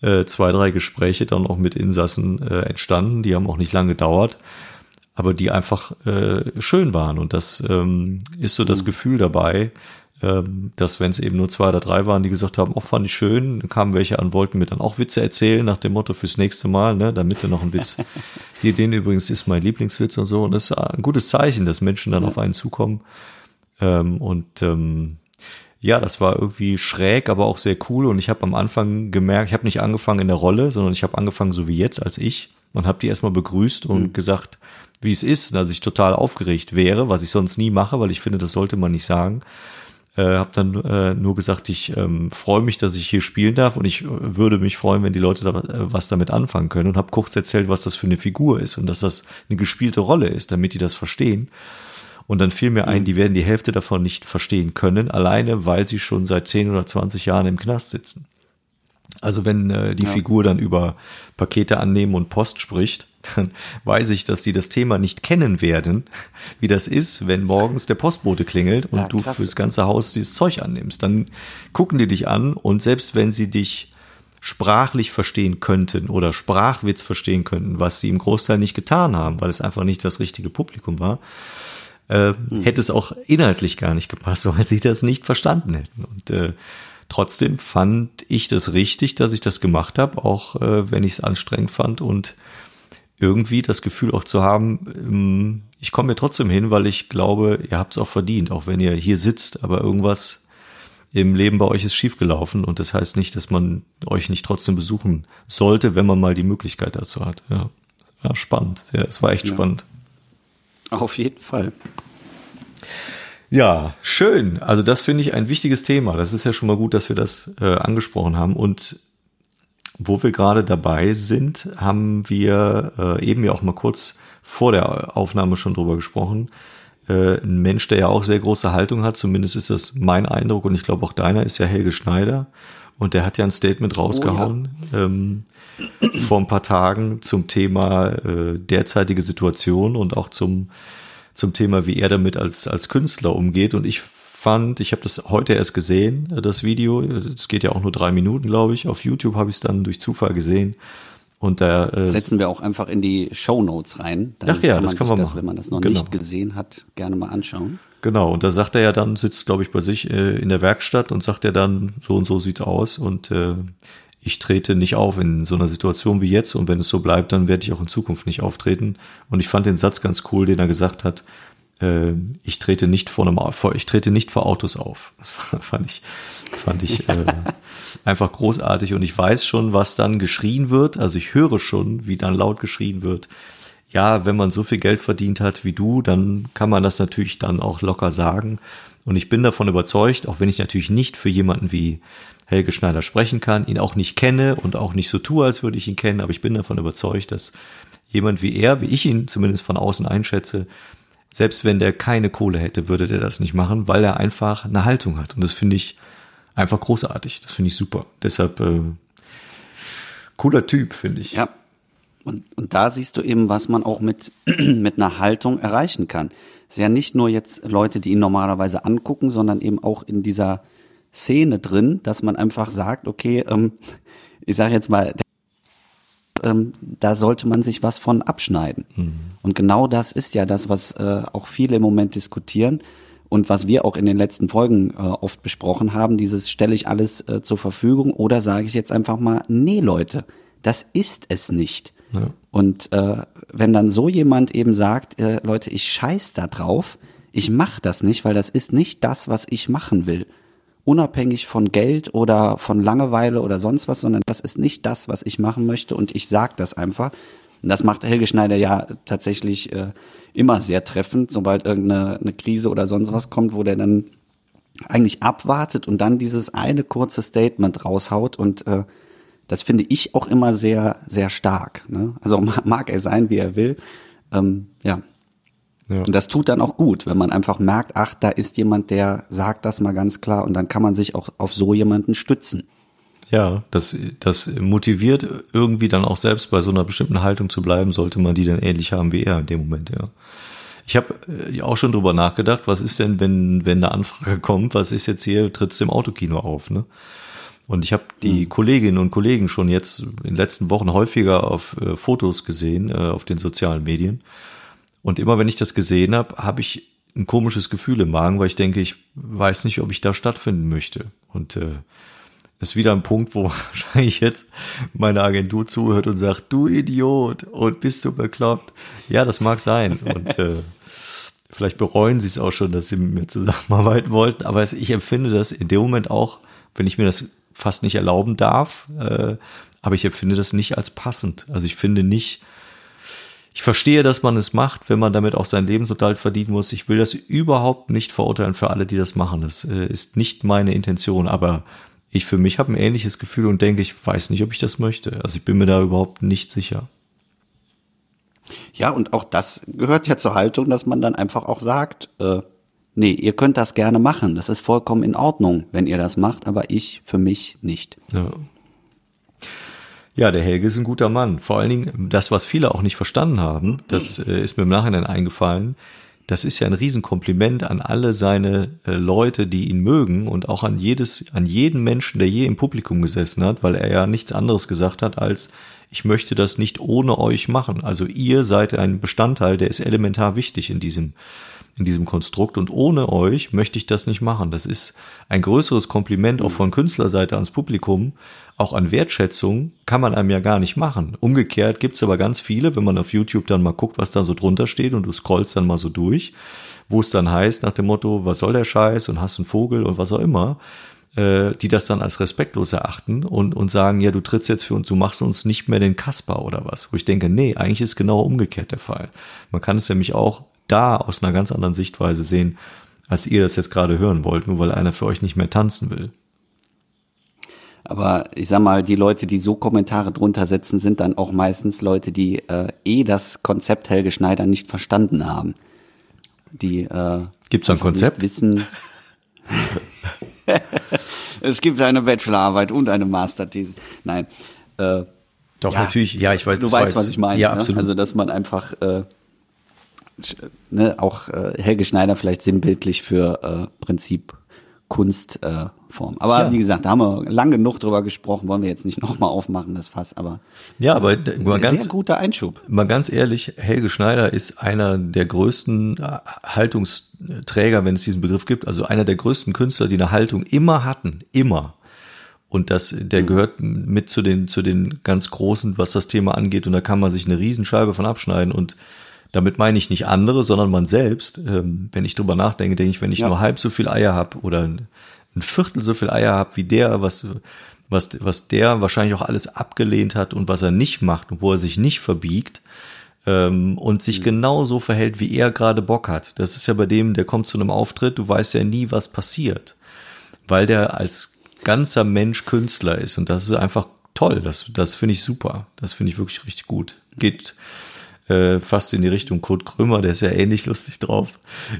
äh, zwei, drei Gespräche dann auch mit Insassen äh, entstanden. Die haben auch nicht lange gedauert aber die einfach äh, schön waren. Und das ähm, ist so das mhm. Gefühl dabei, dass wenn es eben nur zwei oder drei waren, die gesagt haben, oh, fand ich schön, dann kamen welche an, wollten mir dann auch Witze erzählen, nach dem Motto fürs nächste Mal, ne, damit du noch einen Witz. Hier, den übrigens ist mein Lieblingswitz und so. Und das ist ein gutes Zeichen, dass Menschen dann ja. auf einen zukommen. Ähm, und ähm, ja, das war irgendwie schräg, aber auch sehr cool. Und ich habe am Anfang gemerkt, ich habe nicht angefangen in der Rolle, sondern ich habe angefangen so wie jetzt als ich und habe die erstmal begrüßt und mhm. gesagt, wie es ist, dass ich total aufgeregt wäre, was ich sonst nie mache, weil ich finde, das sollte man nicht sagen. Äh, habe dann äh, nur gesagt, ich ähm, freue mich, dass ich hier spielen darf und ich äh, würde mich freuen, wenn die Leute da äh, was damit anfangen können und habe kurz erzählt, was das für eine Figur ist und dass das eine gespielte Rolle ist, damit die das verstehen. Und dann fiel mir ein, mhm. die werden die Hälfte davon nicht verstehen können, alleine weil sie schon seit 10 oder 20 Jahren im Knast sitzen. Also wenn äh, die ja. Figur dann über Pakete annehmen und Post spricht, dann weiß ich, dass die das Thema nicht kennen werden, wie das ist, wenn morgens der Postbote klingelt und ja, du fürs ganze Haus dieses Zeug annimmst. Dann gucken die dich an und selbst wenn sie dich sprachlich verstehen könnten oder Sprachwitz verstehen könnten, was sie im Großteil nicht getan haben, weil es einfach nicht das richtige Publikum war, äh, hätte es auch inhaltlich gar nicht gepasst, weil sie das nicht verstanden hätten. Und äh, trotzdem fand ich das richtig, dass ich das gemacht habe, auch äh, wenn ich es anstrengend fand und irgendwie das Gefühl auch zu haben, ähm, ich komme mir trotzdem hin, weil ich glaube, ihr habt es auch verdient, auch wenn ihr hier sitzt, aber irgendwas im Leben bei euch ist schiefgelaufen und das heißt nicht, dass man euch nicht trotzdem besuchen sollte, wenn man mal die Möglichkeit dazu hat. Ja, ja spannend. Ja, es war echt Ja. spannend. Auf jeden Fall. Ja, schön. Also das finde ich ein wichtiges Thema. Das ist ja schon mal gut, dass wir das äh, angesprochen haben. Und wo wir gerade dabei sind, haben wir äh, eben ja auch mal kurz vor der Aufnahme schon drüber gesprochen. Äh, ein Mensch, der ja auch sehr große Haltung hat, zumindest ist das mein Eindruck und ich glaube auch deiner, ist ja Helge Schneider. Und der hat ja ein Statement rausgehauen ähm, vor ein paar Tagen zum Thema äh, derzeitige Situation und auch zum zum Thema, wie er damit als, als Künstler umgeht. Und ich fand, ich habe das heute erst gesehen, äh, das Video. Es geht ja auch nur drei Minuten, glaube ich. Auf YouTube habe ich es dann durch Zufall gesehen. Und da äh, Setzen wir auch einfach in die Show Notes rein. Dann Ach ja, das sich kann man das, machen. wenn man das noch Genau. nicht gesehen hat, gerne mal anschauen. Genau, und da sagt er ja dann, sitzt, glaube ich, bei sich äh, in der Werkstatt und sagt er dann, so und so sieht's aus und äh, ich trete nicht auf in so einer Situation wie jetzt und wenn es so bleibt, dann werde ich auch in Zukunft nicht auftreten. Und ich fand den Satz ganz cool, den er gesagt hat, äh, ich trete nicht vor einem vor, ich trete nicht vor Autos auf. Das fand ich, fand ich äh, einfach großartig und ich weiß schon, was dann geschrien wird. Also ich höre schon, wie dann laut geschrien wird ja, wenn man so viel Geld verdient hat wie du, dann kann man das natürlich dann auch locker sagen. Und ich bin davon überzeugt, auch wenn ich natürlich nicht für jemanden wie Helge Schneider sprechen kann, ihn auch nicht kenne und auch nicht so tue, als würde ich ihn kennen, aber ich bin davon überzeugt, dass jemand wie er, wie ich ihn zumindest von außen einschätze, selbst wenn der keine Kohle hätte, würde der das nicht machen, weil er einfach eine Haltung hat. Und das finde ich einfach großartig. Das finde ich super. Deshalb äh, cooler Typ, finde ich. Ja. Und, und da siehst du eben, was man auch mit, mit einer Haltung erreichen kann. Es ist ja nicht nur jetzt Leute, die ihn normalerweise angucken, sondern eben auch in dieser Szene drin, dass man einfach sagt, okay, ähm, ich sage jetzt mal, ähm, da sollte man sich was von abschneiden. Und genau das ist ja das, was äh, auch viele im Moment diskutieren und was wir auch in den letzten Folgen äh, oft besprochen haben, dieses stelle ich alles äh, zur Verfügung oder sage ich jetzt einfach mal, nee Leute, das ist es nicht. Ja. Und äh, wenn dann so jemand eben sagt, äh, Leute, ich scheiß da drauf, ich mach das nicht, weil das ist nicht das, was ich machen will. Unabhängig von Geld oder von Langeweile oder sonst was, sondern das ist nicht das, was ich machen möchte und ich sag das einfach. Und das macht Helge Schneider ja tatsächlich äh, immer sehr treffend, sobald irgendeine eine Krise oder sonst was kommt, wo der dann eigentlich abwartet und dann dieses eine kurze Statement raushaut und äh, das finde ich auch immer sehr, sehr stark. Ne? Also ma- mag er sein, wie er will. Ähm, ja. Ja. Und das tut dann auch gut, wenn man einfach merkt, ach, da ist jemand, der sagt das mal ganz klar und dann kann man sich auch auf so jemanden stützen. Ja, das, das motiviert irgendwie dann auch selbst bei so einer bestimmten Haltung zu bleiben, sollte man die dann ähnlich haben wie er in dem Moment, ja. Ich habe äh, auch schon drüber nachgedacht, was ist denn, wenn, wenn eine Anfrage kommt, was ist jetzt hier, trittst im Autokino auf, ne? Und ich habe die Kolleginnen und Kollegen schon jetzt in den letzten Wochen häufiger auf äh, Fotos gesehen, äh, auf den sozialen Medien. Und immer wenn ich das gesehen habe, habe ich ein komisches Gefühl im Magen, weil ich denke, ich weiß nicht, ob ich da stattfinden möchte. Und äh, ist wieder ein Punkt, wo wahrscheinlich jetzt meine Agentur zuhört und sagt, du Idiot, und bist du bekloppt. Ja, das mag sein. Und äh, vielleicht bereuen sie es auch schon, dass sie mit mir zusammenarbeiten wollten. Aber ich empfinde das in dem Moment auch, wenn ich mir das fast nicht erlauben darf, äh, aber ich empfinde das nicht als passend. Also ich finde nicht, ich verstehe, dass man es macht, wenn man damit auch seinen Lebensunterhalt verdienen muss. Ich will das überhaupt nicht verurteilen für alle, die das machen. Das äh, ist nicht meine Intention, aber ich für mich habe ein ähnliches Gefühl und denke, ich weiß nicht, ob ich das möchte. Also ich bin mir da überhaupt nicht sicher. Ja, und auch das gehört ja zur Haltung, dass man dann einfach auch sagt, äh, nee, ihr könnt das gerne machen. Das ist vollkommen in Ordnung, wenn ihr das macht, aber ich für mich nicht. Ja. Ja, der Helge ist ein guter Mann. Vor allen Dingen das, was viele auch nicht verstanden haben, das äh, ist mir im Nachhinein eingefallen. Das ist ja ein Riesenkompliment an alle seine äh, Leute, die ihn mögen und auch an jedes, an jeden Menschen, der je im Publikum gesessen hat, weil er ja nichts anderes gesagt hat als, ich möchte das nicht ohne euch machen. Also ihr seid ein Bestandteil, der ist elementar wichtig in diesem, in diesem Konstrukt und ohne euch möchte ich das nicht machen. Das ist ein größeres Kompliment auch von Künstlerseite ans Publikum. Auch an Wertschätzung kann man einem ja gar nicht machen. Umgekehrt gibt's aber ganz viele, wenn man auf YouTube dann mal guckt, was da so drunter steht und du scrollst dann mal so durch, wo es dann heißt nach dem Motto, was soll der Scheiß und hast einen Vogel und was auch immer äh, die das dann als respektlos erachten und, und sagen, ja, du trittst jetzt für uns, du machst uns nicht mehr den Kasper oder was. Wo ich denke, nee, eigentlich ist genau umgekehrt der Fall. Man kann es nämlich auch da aus einer ganz anderen Sichtweise sehen, als ihr das jetzt gerade hören wollt, nur weil einer für euch nicht mehr tanzen will. Aber ich sag mal, die Leute, die so Kommentare drunter setzen, sind dann auch meistens Leute, die äh, eh das Konzept Helge Schneider nicht verstanden haben. Die äh, Gibt's ein Konzept? wissen. es gibt eine Bachelorarbeit und eine Masterthese. Nein. Äh, Doch, Ja. natürlich, ja, ich weiß, du weißt, was ich meine. Ja, ne? absolut. Also, dass man einfach äh, ne, auch äh, Helge Schneider vielleicht sinnbildlich für äh, Prinzip Kunstform. Äh, Form. aber Ja. wie gesagt, da haben wir lang genug drüber gesprochen, wollen wir jetzt nicht nochmal aufmachen, das Fass, aber ja, aber d- mal sehr, ganz, sehr guter Einschub. mal ganz ehrlich, Helge Schneider ist einer der größten äh, Haltungsträger, wenn es diesen Begriff gibt, also einer der größten Künstler, die eine Haltung immer hatten, immer. Und das, der gehört mit zu den, zu den ganz Großen, was das Thema angeht. Und da kann man sich eine Riesenscheibe von abschneiden. Und damit meine ich nicht andere, sondern man selbst. Ähm, wenn ich drüber nachdenke, denke ich, wenn ich Ja. nur halb so viel Eier habe oder ein ein Viertel so viel Eier habe wie der, was, was, was der wahrscheinlich auch alles abgelehnt hat und was er nicht macht und wo er sich nicht verbiegt, ähm, und sich genau so verhält, wie er gerade Bock hat. Das ist ja bei dem, der kommt zu einem Auftritt, du weißt ja nie, was passiert, weil der als ganzer Mensch Künstler ist und das ist einfach toll. Das, das finde ich super. Das finde ich wirklich richtig gut. Geht äh, fast in die Richtung Kurt Krömer, der ist ja ähnlich lustig drauf.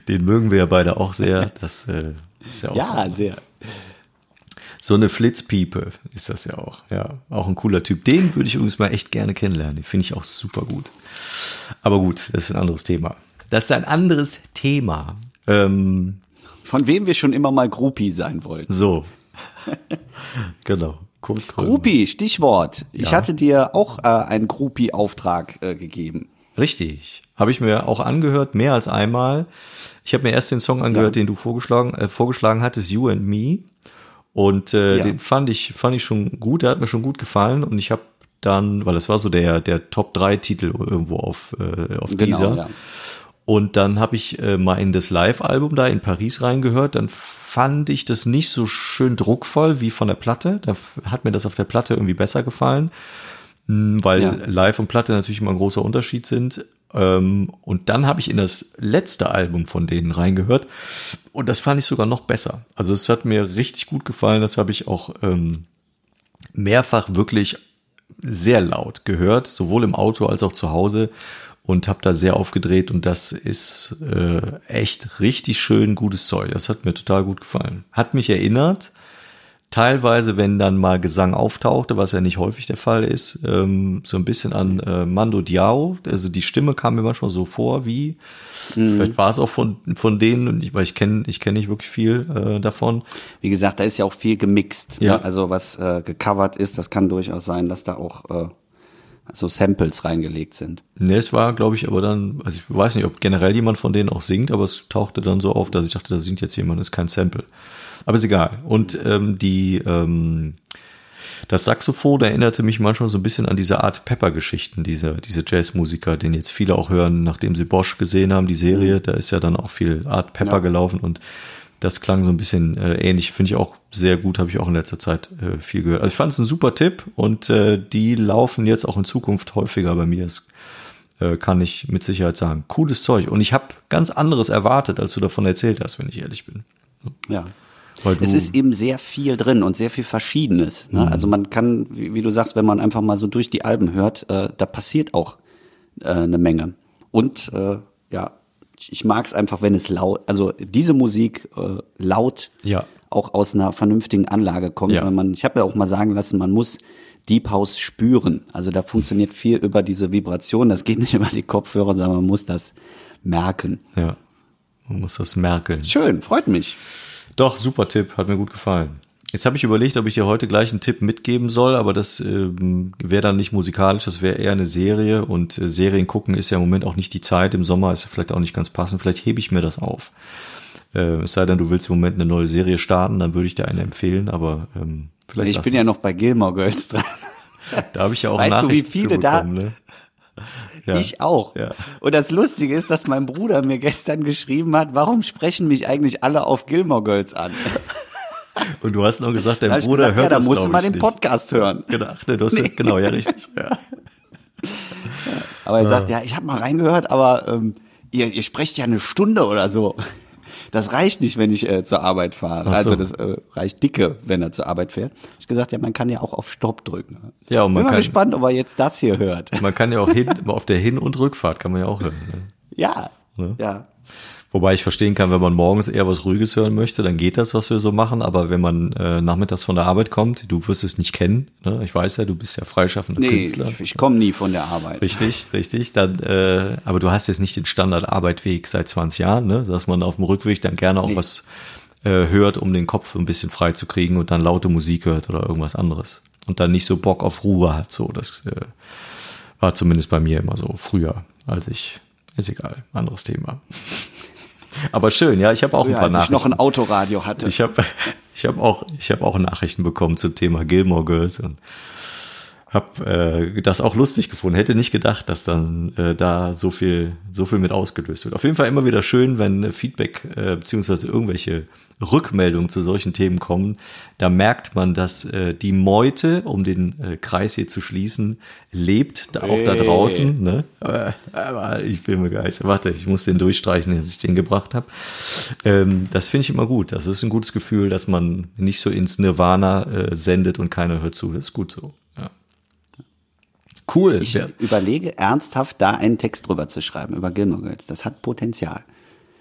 Den mögen wir ja beide auch sehr. Das äh, ist ja auch Ja, so. sehr. So eine Flitzpiepe ist das ja auch. Ja, auch ein cooler Typ. Den würde ich übrigens mal echt gerne kennenlernen. Den finde ich auch super gut. Aber gut, das ist ein anderes Thema. Das ist ein anderes Thema. Ähm, Von wem wir schon immer mal Groupie sein wollten. so. genau. Kurt. Groupie, Stichwort. Ich Ja. hatte dir auch äh, einen Groupie-Auftrag äh, gegeben. Richtig. Habe ich mir auch angehört, mehr als einmal. Ich habe mir erst den Song angehört, den du vorgeschlagen, äh, vorgeschlagen hattest, You and Me. Und äh, Ja. den fand ich, fand ich schon gut, der hat mir schon gut gefallen. Und ich habe dann, weil das war so der, der Top 3 Titel irgendwo auf, äh, auf Genau, dieser. ja. Und dann habe ich äh, mal in das Live-Album da in Paris reingehört. Dann fand ich das nicht so schön druckvoll wie von der Platte. Da hat mir das auf der Platte irgendwie besser gefallen, weil Ja. Live und Platte natürlich immer ein großer Unterschied sind. Ähm, und dann habe ich in das letzte Album von denen reingehört und das fand ich sogar noch besser. Also es hat mir richtig gut gefallen. Das habe ich auch ähm, mehrfach wirklich sehr laut gehört, sowohl im Auto als auch zu Hause und habe da sehr aufgedreht und das ist äh, echt richtig schön gutes Zeug. Das hat mir total gut gefallen. Hat mich erinnert, teilweise, wenn dann mal Gesang auftauchte, was ja nicht häufig der Fall ist, ähm, so ein bisschen an äh, Mando Diao. Also die Stimme kam mir manchmal so vor wie, vielleicht war es auch von, von denen, und ich, weil ich kenne ich kenne nicht wirklich viel äh, davon. Wie gesagt, da ist ja auch viel gemixt. Ja. Ne? Also was äh, gecovert ist, das kann durchaus sein, dass da auch äh, so Samples reingelegt sind. Ne, es war, glaube ich, aber dann, also ich weiß nicht, ob generell jemand von denen auch singt, aber es tauchte dann so auf, dass ich dachte, da singt jetzt jemand, das ist kein Sample. Aber ist egal. Und ähm, die, ähm, das Saxophon erinnerte mich manchmal so ein bisschen an diese Art Pepper-Geschichten, diese, diese Jazzmusiker, den jetzt viele auch hören, nachdem sie Bosch gesehen haben, die Serie, da ist ja dann auch viel Art Pepper Ja. gelaufen und das klang so ein bisschen äh, ähnlich, finde ich auch sehr gut, habe ich auch in letzter Zeit äh, viel gehört. Also ich fand es ein super Tipp und äh, die laufen jetzt auch in Zukunft häufiger bei mir. Das äh, kann ich mit Sicherheit sagen. Cooles Zeug. Und ich habe ganz anderes erwartet, als du davon erzählt hast, wenn ich ehrlich bin. Ja. Es ist eben sehr viel drin und sehr viel Verschiedenes. Ne? Also man kann, wie, wie du sagst, wenn man einfach mal so durch die Alben hört, äh, da passiert auch äh, eine Menge. Und äh, ja, ich, ich mag es einfach, wenn es laut, also diese Musik äh, laut Ja. auch aus einer vernünftigen Anlage kommt. Ja. Weil man, ich habe ja auch mal sagen lassen, man muss Deep House spüren. Also da funktioniert viel über diese Vibration. Das geht nicht über die Kopfhörer, sondern man muss das merken. ja, man muss das merken. Schön, freut mich. Doch, super Tipp, hat mir gut gefallen. Jetzt habe ich überlegt, ob ich dir heute gleich einen Tipp mitgeben soll, aber das ähm, wäre dann nicht musikalisch, das wäre eher eine Serie und äh, Serien gucken ist ja im Moment auch nicht die Zeit. Im Sommer ist vielleicht auch nicht ganz passend. Vielleicht hebe ich mir das auf. Äh, es sei denn, du willst im Moment eine neue Serie starten, dann würde ich dir eine empfehlen, aber ähm, vielleicht. Ich bin ja noch bei Gilmore Girls dran. Da habe ich ja auch Weißt du, wie Nachrichten viele da- ne? Ja. Ich auch. Ja. Und das Lustige ist, dass mein Bruder mir gestern geschrieben hat, warum sprechen mich eigentlich alle auf Gilmore Girls an? Und du hast noch gesagt, dein Bruder gesagt, hört ja, da das, musst du mal den nicht. Podcast hören. Genau, ach, ne, du hast, genau, ja, richtig. Ja. Aber er sagt, ja, ich habe mal reingehört, aber ähm, ihr, ihr sprecht ja eine Stunde oder so. Das reicht nicht, wenn ich äh, zur Arbeit fahre. Ach so. Also das äh, reicht dicke, wenn er zur Arbeit fährt. Ich gesagt, ja, man kann ja auch auf Stopp drücken. Ja, und man Bin mal kann- gespannt, ob er jetzt das hier hört. Man kann ja auch hin, auf der Hin- und Rückfahrt kann man ja auch hören. Ne? Ja, Ne? ja. Wobei ich verstehen kann, wenn man morgens eher was Ruhiges hören möchte, dann geht das, was wir so machen. Aber wenn man äh, nachmittags von der Arbeit kommt, du wirst es nicht kennen. Ne? Ich weiß ja, du bist ja freischaffender Nee, Künstler. ich, ich komme nie von der Arbeit. Richtig, richtig. Dann, äh, aber du hast jetzt nicht den Standard-Arbeitweg seit 20 Jahren, ne? dass man auf dem Rückweg dann gerne auch Nee. was äh, hört, um den Kopf ein bisschen frei zu kriegen und dann laute Musik hört oder irgendwas anderes. Und dann nicht so Bock auf Ruhe hat. So, das äh, war zumindest bei mir immer so früher, als ich, ist egal, anderes Thema. Aber schön, ja, ich habe auch Früher, ein paar als ich Nachrichten. noch ein Autoradio hatte. Ich habe ich hab auch, ich hab auch Nachrichten bekommen zum Thema Gilmore Girls und habe äh, das auch lustig gefunden. Hätte nicht gedacht, dass dann äh, da so viel, so viel mit ausgelöst wird. Auf jeden Fall immer wieder schön, wenn äh, Feedback äh, beziehungsweise irgendwelche Rückmeldungen zu solchen Themen kommen. Da merkt man, dass äh, die Meute, um den äh, Kreis hier zu schließen, lebt da auch da Hey. draußen. Ne? Aber, aber ich bin begeistert. Warte, ich muss den durchstreichen, dass ich den gebracht habe. Ähm, das finde ich immer gut. Das ist ein gutes Gefühl, dass man nicht so ins Nirvana äh, sendet und keiner hört zu. Das ist gut so. Cool. Ich ja. überlege ernsthaft, da einen Text drüber zu schreiben über Gilmore Girls. Das hat Potenzial.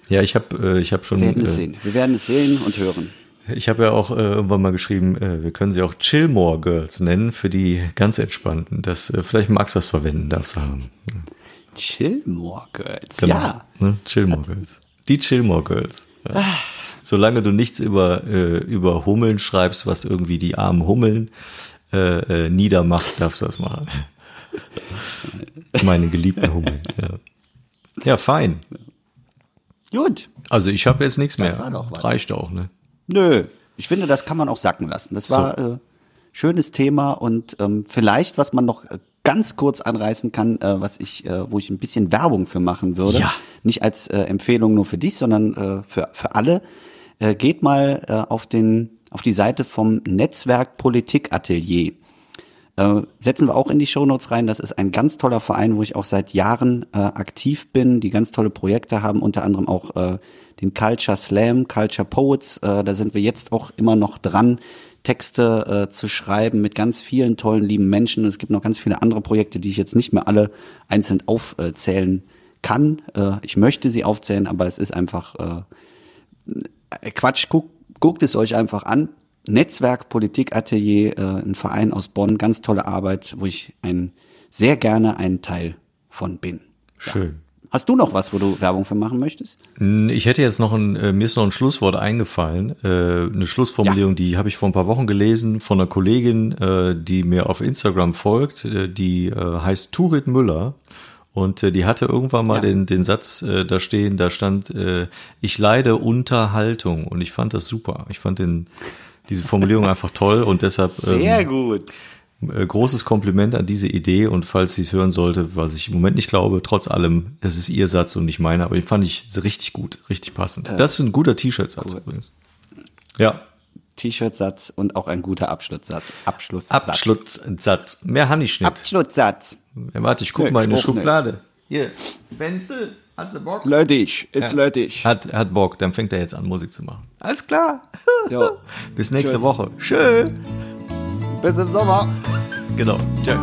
ja, ich habe äh, ich hab schon. Wir werden es äh, sehen. Wir werden es sehen und hören. Ich habe ja auch äh, irgendwann mal geschrieben, äh, wir können sie auch Chillmore Girls nennen für die ganz entspannten. Das äh, vielleicht magst du das verwenden, darfst du haben. Chillmore Girls. Genau. Ja. Ne? Chillmore Girls. Die Chillmore Girls. Ja. Ah. Solange du nichts über äh, über Hummeln schreibst, was irgendwie die armen Hummeln äh, äh, niedermacht, darfst du das machen. Meine geliebten Hummeln. Ja, ja fein. Gut. Also ich habe jetzt nichts mehr. war doch was. Reicht auch, ne? Nö. Ich finde, das kann man auch sacken lassen. Das war äh, schönes Thema und ähm, vielleicht, was man noch äh, ganz kurz anreißen kann, äh, was ich, äh, wo ich ein bisschen Werbung für machen würde. Ja. Nicht als äh, Empfehlung nur für dich, sondern äh, für, für alle. Äh, geht mal äh, auf den auf die Seite vom Netzwerk Politik Atelier. Äh, setzen wir auch in die Shownotes rein. Das ist ein ganz toller Verein, wo ich auch seit Jahren äh, aktiv bin, die ganz tolle Projekte haben, unter anderem auch äh, den Culture Slam, Culture Poets. Äh, da sind wir jetzt auch immer noch dran, Texte äh, zu schreiben mit ganz vielen tollen, lieben Menschen. Es gibt noch ganz viele andere Projekte, die ich jetzt nicht mehr alle einzeln aufzählen kann. Ich möchte sie aufzählen, aber es ist einfach Quatsch, guck, guckt es euch einfach an. Netzwerk Politik Atelier, äh, ein Verein aus Bonn, ganz tolle Arbeit, wo ich ein, sehr gerne ein Teil von bin. Schön. Hast du noch was, wo du Werbung für machen möchtest? Ich hätte jetzt noch ein, äh, mir ist noch ein Schlusswort eingefallen, äh, eine Schlussformulierung, die habe ich vor ein paar Wochen gelesen von einer Kollegin, äh, die mir auf Instagram folgt, äh, die äh, heißt Turit Müller und äh, die hatte irgendwann mal Ja. den, den Satz äh, da stehen, da stand, äh, ich leide unter Haltung und ich fand das super. Ich fand den, diese Formulierung einfach toll und deshalb ähm, gut. äh, großes Kompliment an diese Idee und falls sie es hören sollte, was ich im Moment nicht glaube, trotz allem, es ist ihr Satz und nicht meiner, aber den fand ich richtig gut, richtig passend. Das ist ein guter T-Shirt-Satz übrigens. Ja, T-Shirt-Satz und auch ein guter Abschlusssatz. Abschlusssatz. Abschlusssatz. Mehr Honeyschnitt. Abschlusssatz. Ja, warte, ich guck Nee, mal in die auch nicht. Schublade. Hier, Wenzel, hast du Bock? Lödig, ist Ja. lödig. Hat, hat Bock, dann fängt er jetzt an, Musik zu machen. Alles klar. Ja. Bis nächste Tschüss. Woche. Schön. Bis im Sommer. Genau. Ciao.